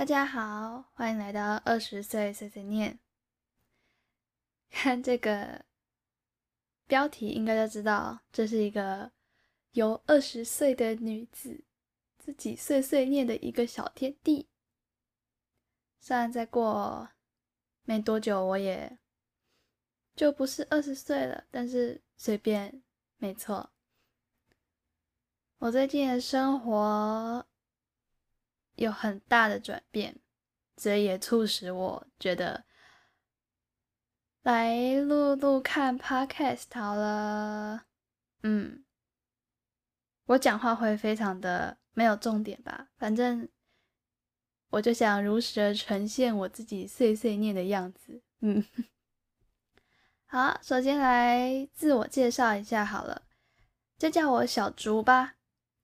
大家好，欢迎来到二十岁碎碎念。看这个标题，应该就知道这是一个由二十岁的女子自己碎碎念的一个小天地。虽然再过没多久，我也就不是二十岁了，但是随便，没错。我最近的生活有很大的转变，所以也促使我觉得来录录看 podcast 好了。嗯，我讲话会非常的没有重点吧，反正我就想如实的呈现我自己碎碎念的样子。嗯，好，首先来自我介绍一下好了，就叫我小竹吧。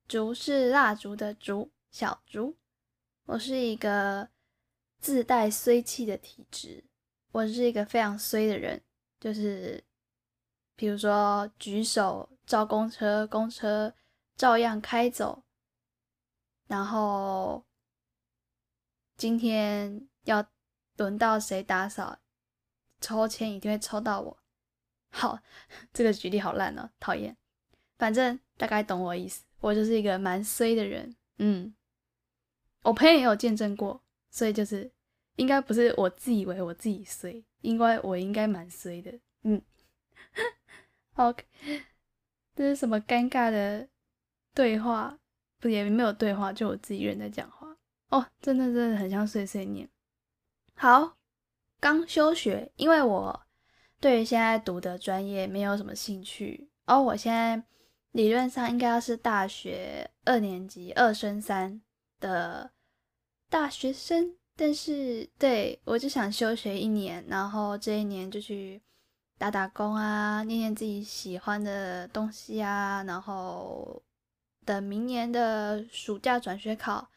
竹是蜡烛的竹，小竹。我是一个自带衰气的体质，我是一个非常衰的人，就是比如说举手招公车，公车照样开走。然后今天要轮到谁打扫，抽签一定会抽到我。好，这个举例好烂哦，讨厌。反正大概懂我意思。我就是一个蛮衰的人，嗯，我朋友也有见证过，所以就是应该不是我自以为我自己衰，应该我应该蛮衰的，嗯。OK，这是什么尴尬的对话？不也没有对话，就我自己人在讲话哦，真的真的很像碎碎念。好，刚休学，因为我对于现在读的专业没有什么兴趣，哦我现在。理论上应该要是大学二年级二升三的大学生，但是对我就想休学一年，然后这一年就去打打工啊，念念自己喜欢的东西啊，然后等明年的暑假转学考，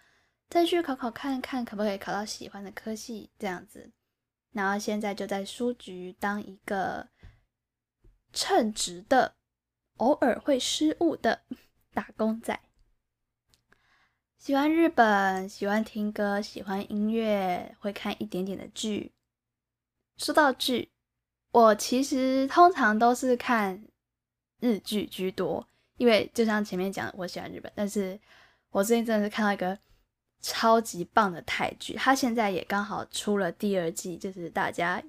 再去考考看看可不可以考到喜欢的科系这样子。然后现在就在书局当一个称职的。偶尔会失误的 打工仔，喜欢日本，喜欢听歌，喜欢音乐，会看一点点的剧。说到剧，我其实通常都是看日剧居多，因为就像前面讲，我喜欢日本，但是我最近真的是看到一个超级棒的泰剧，它现在也刚好出了第二季，就是大家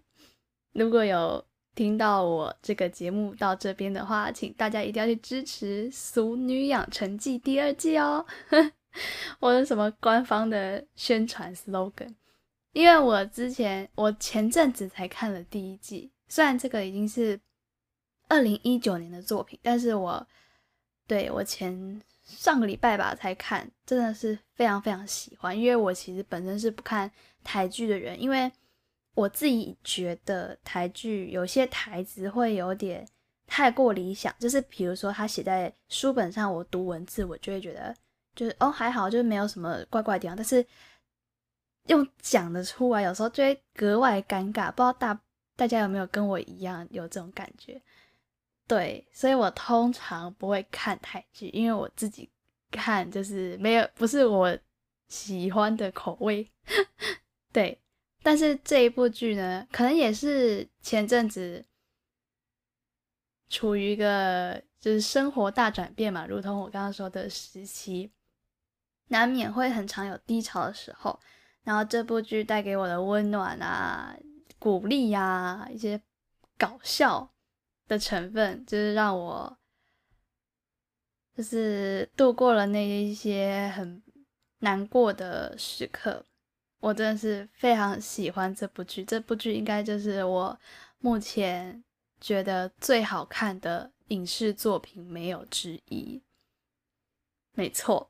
如果有。听到我这个节目到这边的话，请大家一定要去支持《俗女养成记》第二季哦！我是什么官方的宣传 slogan？因为我之前我前阵子才看了第一季，虽然这个已经是二零一九年的作品，但是我对我前上个礼拜吧才看，真的是非常非常喜欢。因为我其实本身是不看台剧的人，因为。我自己觉得台剧有些台词会有点太过理想，就是比如说他写在书本上，我读文字我就会觉得就是哦还好，就是没有什么怪怪的地方，但是用讲的出来，有时候就会格外尴尬。不知道大大家有没有跟我一样有这种感觉？对，所以我通常不会看泰剧，因为我自己看就是没有不是我喜欢的口味，对。但是这一部剧呢，可能也是前阵子处于一个就是生活大转变嘛，如同我刚刚说的时期，难免会很常有低潮的时候。然后这部剧带给我的温暖啊、鼓励呀、一些搞笑的成分，就是让我就是度过了那一些很难过的时刻。我真的是非常喜欢这部剧，这部剧应该就是我目前觉得最好看的影视作品，没有之一。没错，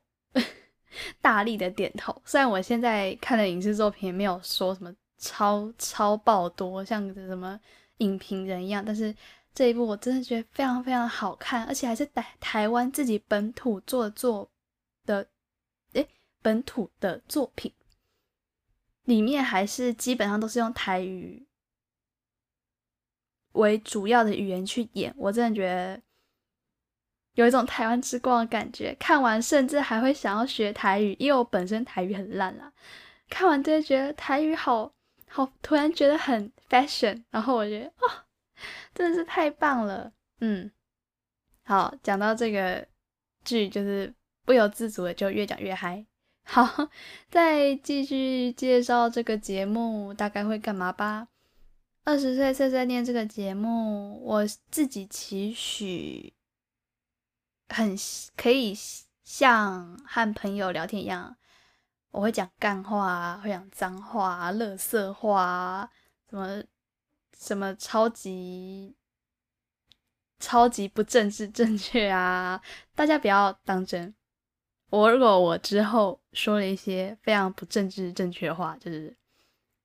大力的点头。虽然我现在看的影视作品也没有说什么超超爆多，像什么影评人一样，但是这一部我真的觉得非常非常好看，而且还是台台湾自己本土做作的，诶，本土的作品。里面还是基本上都是用台语为主要的语言去演，我真的觉得有一种台湾之光的感觉。看完甚至还会想要学台语，因为我本身台语很烂啦。看完就会觉得台语好好，突然觉得很 fashion，然后我觉得哦，真的是太棒了，嗯，好，讲到这个剧就是不由自主的就越讲越嗨。好，再继续介绍这个节目大概会干嘛吧。二十岁碎碎念这个节目，我自己期许很可以像和朋友聊天一样，我会讲干话，会讲脏话、乐色话，什么什么超级超级不政治正确啊！大家不要当真。我如果我之后说了一些非常不政治正确的话，就是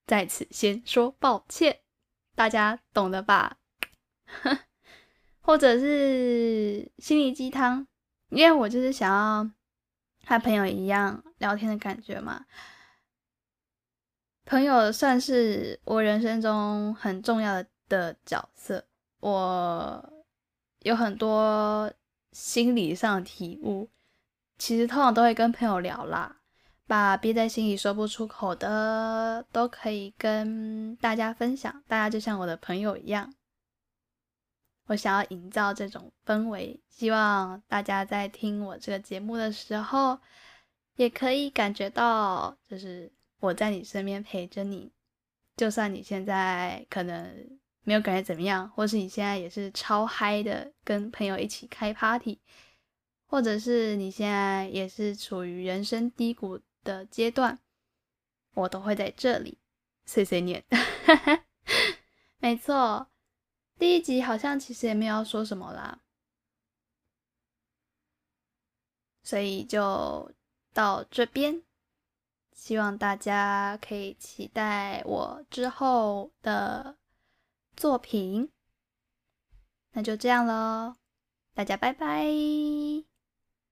在此先说抱歉，大家懂的吧？或者是心灵鸡汤，因为我就是想要和朋友一样聊天的感觉嘛。朋友算是我人生中很重要的的角色，我有很多心理上的体悟。其实通常都会跟朋友聊啦，把憋在心里说不出口的都可以跟大家分享。大家就像我的朋友一样，我想要营造这种氛围，希望大家在听我这个节目的时候，也可以感觉到，就是我在你身边陪着你。就算你现在可能没有感觉怎么样，或是你现在也是超嗨的，跟朋友一起开 party。或者是你现在也是处于人生低谷的阶段，我都会在这里碎碎念。没错，第一集好像其实也没有说什么啦，所以就到这边，希望大家可以期待我之后的作品。那就这样喽，大家拜拜。